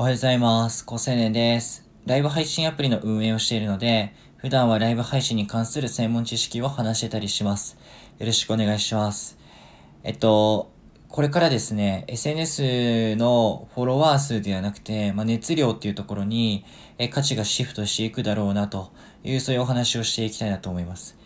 おはようございます。高青年です。ライブ配信アプリの運営をしているので、普段はライブ配信に関する専門知識を話してたりします。よろしくお願いします。えっと、これからですね、SNS のフォロワー数ではなくて、まあ、熱量っていうところにえ価値がシフトしていくだろうなという、そういうお話をしていきたいなと思います。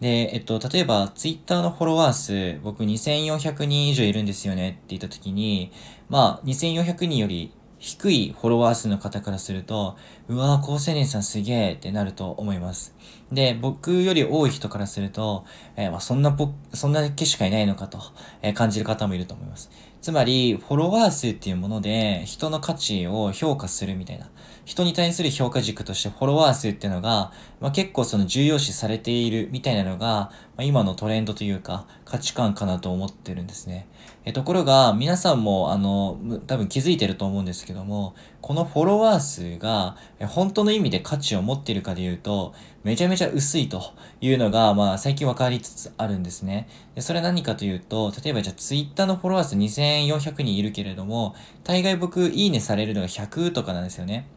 で、えっと、例えば、ツイッターのフォロワー数、僕2400人以上いるんですよねって言った時に、まあ、2400人より低いフォロワー数の方からすると、うわぁ、高青年さんすげえってなると思います。で、僕より多い人からすると、えーまあ、そんなぽ、そんなだけしかいないのかと、えー感じる方もいると思います。つまり、フォロワー数っていうもので、人の価値を評価するみたいな。人に対する評価軸としてフォロワー数っていうのが、まあ、結構その重要視されているみたいなのが、まあ、今のトレンドというか価値観かなと思ってるんですね。えところが、皆さんもあの、多分気づいてると思うんですけども、このフォロワー数が本当の意味で価値を持っているかで言うと、めちゃめちゃ薄いというのが、まあ最近分かりつつあるんですね。でそれは何かというと、例えばじゃあツイッターのフォロワー数2400人いるけれども、大概僕いいねされるのが100とかなんですよね。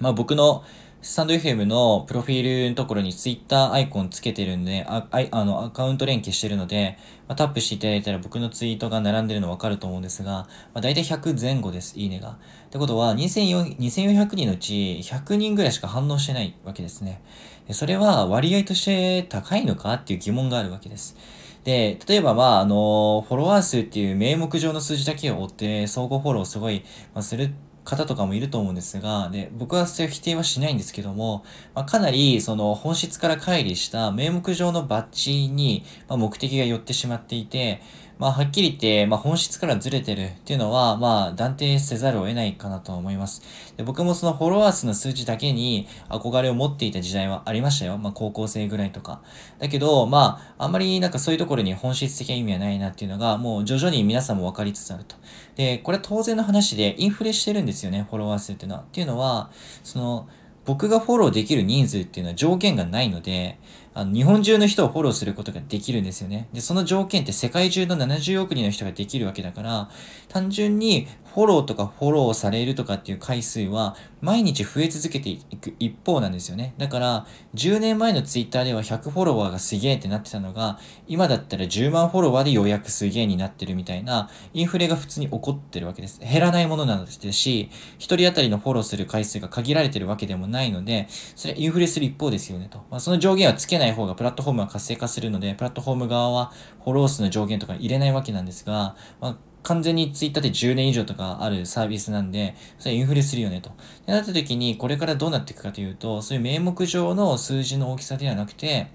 まあ僕のスタンド FM のプロフィールのところに Twitter アイコンつけてるんで、ああのアカウント連携してるので、まあ、タップしていただいたら僕のツイートが並んでるの分かると思うんですが、まあ、大体100前後です、いいねが。ってことは2400 2400人のうち100人ぐらいしか反応してないわけですね。それは割合として高いのかっていう疑問があるわけです。で、例えばまあ、あの、フォロワー数っていう名目上の数字だけを追って相互フォローをすごい、まあ、する方とかもいると思うんですが、で、僕はそれを否定はしないんですけども、まあ、かなりその本質から乖離した名目上のバッジに、まあ、目的が寄ってしまっていて、まあ、はっきり言って、まあ、本質からずれてるっていうのは、まあ、断定せざるを得ないかなと思います。で僕もそのフォロワー数の数字だけに憧れを持っていた時代はありましたよ。まあ、高校生ぐらいとか。だけど、まあ、あんまりなんかそういうところに本質的な意味はないなっていうのが、もう徐々に皆さんも分かりつつあると。で、これは当然の話で、インフレしてるんですよね、フォロワー数っていうのは。っていうのは、その、僕がフォローできる人数っていうのは条件がないので、あの日本中の人をフォローすることができるんですよね。で、その条件って世界中の70億人の人ができるわけだから、単純にフォローとかフォローされるとかっていう回数は毎日増え続けていく一方なんですよね。だから、10年前のツイッターでは100フォロワーがすげえってなってたのが、今だったら10万フォロワーでようやくすげえになってるみたいな、インフレが普通に起こってるわけです。減らないものなのですし、1人当たりのフォローする回数が限られてるわけでもないので、それはインフレする一方ですよねと。まあ、その上限はつけない方がプラットフォームは活性化するので、プラットフォーム側はフォロー数の上限とか入れないわけなんですが、まあ完全にツイッターで10年以上とかあるサービスなんで、それインフレするよねと。ってなった時に、これからどうなっていくかというと、そういう名目上の数字の大きさではなくて、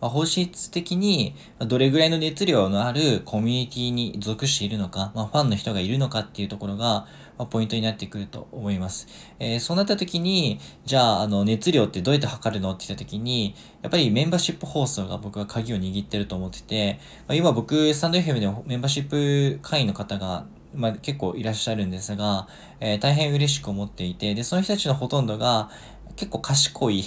まあ、本質的にどれぐらいの熱量のあるコミュニティに属しているのか、まあ、ファンの人がいるのかっていうところが、まあ、ポイントになってくると思います。えーそうなった時に、じゃあ、あの、熱量ってどうやって測るのって言った時に、やっぱりメンバーシップ放送が僕は鍵を握ってると思ってて、まあ、今僕、スタンド FM でメンバーシップ会員の方がまあ、結構いらっしゃるんですが、えー大変嬉しく思っていて、で、その人たちのほとんどが結構賢い。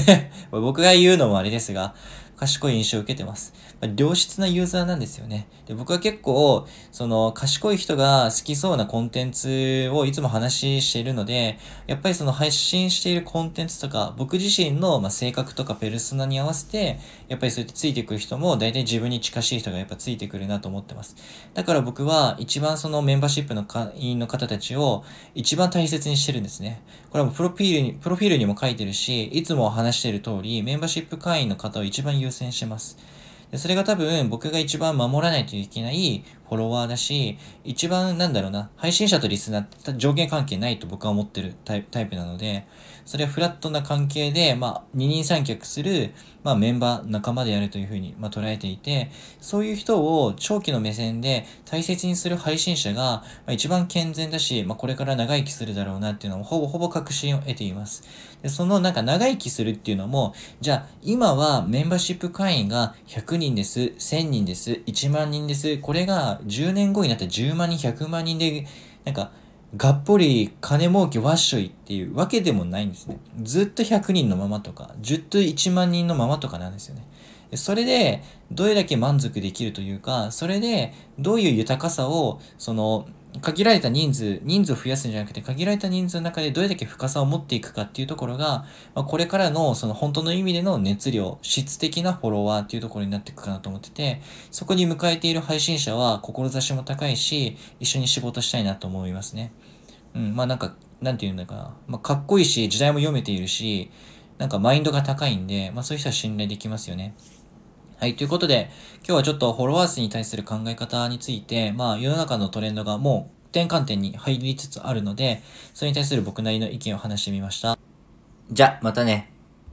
僕が言うのもあれですが、賢い印象を受けてます。まあ良質なユーザーなんですよね。で、僕は結構、その、賢い人が好きそうなコンテンツをいつも話しているので、やっぱりその配信しているコンテンツとか、僕自身の、ま、性格とかペルソナに合わせて、やっぱりそうやってついてくる人も、大体自分に近しい人がやっぱついてくるなと思ってます。だから僕は、一番そのメンバーシップの会員の方たちを、一番大切にしてるんですね。これはもプロフィールに、プロフィールにも書いてるし、いつも話している通り、メンバーシップ会員の方を一番優先します。それが多分僕が一番守らないといけないフォロワーだし、一番なんだろうな、配信者とリスナーって上限関係ないと僕は思ってるタイプなので、それはフラットな関係で、まあ、二人三脚する、まあ、メンバー、仲間であるというふうに、まあ、捉えていて、そういう人を長期の目線で大切にする配信者が、まあ、一番健全だし、まあ、これから長生きするだろうなっていうのをほぼほぼ確信を得ています。で、そのなんか長生きするっていうのも、じゃあ今はメンバーシップ会員が100人です、1000人です、1万人です、これが10年後になったら10万人、100万人で、なんか、がっぽり金儲けわっしょいっていうわけでもないんですね。ずっと100人のままとか、ずっと1万人のままとかなんですよね。それで、どれだけ満足できるというか、それで、どういう豊かさを、その、限られた人数、人数を増やすんじゃなくて、限られた人数の中でどれだけ深さを持っていくかっていうところが、まあ、これからのその本当の意味での熱量、質的なフォロワーっていうところになっていくかなと思ってて、そこに迎えている配信者は志も高いし、一緒に仕事したいなと思いますね。うん、まあなんか、なんて言うんだかな。まあかっこいいし、時代も読めているし、なんかマインドが高いんで、まあそういう人は信頼できますよね。はい。ということで、今日はちょっとフォロワー数に対する考え方について、まあ世の中のトレンドがもう転換点に入りつつあるので、それに対する僕なりの意見を話してみました。じゃ、またね。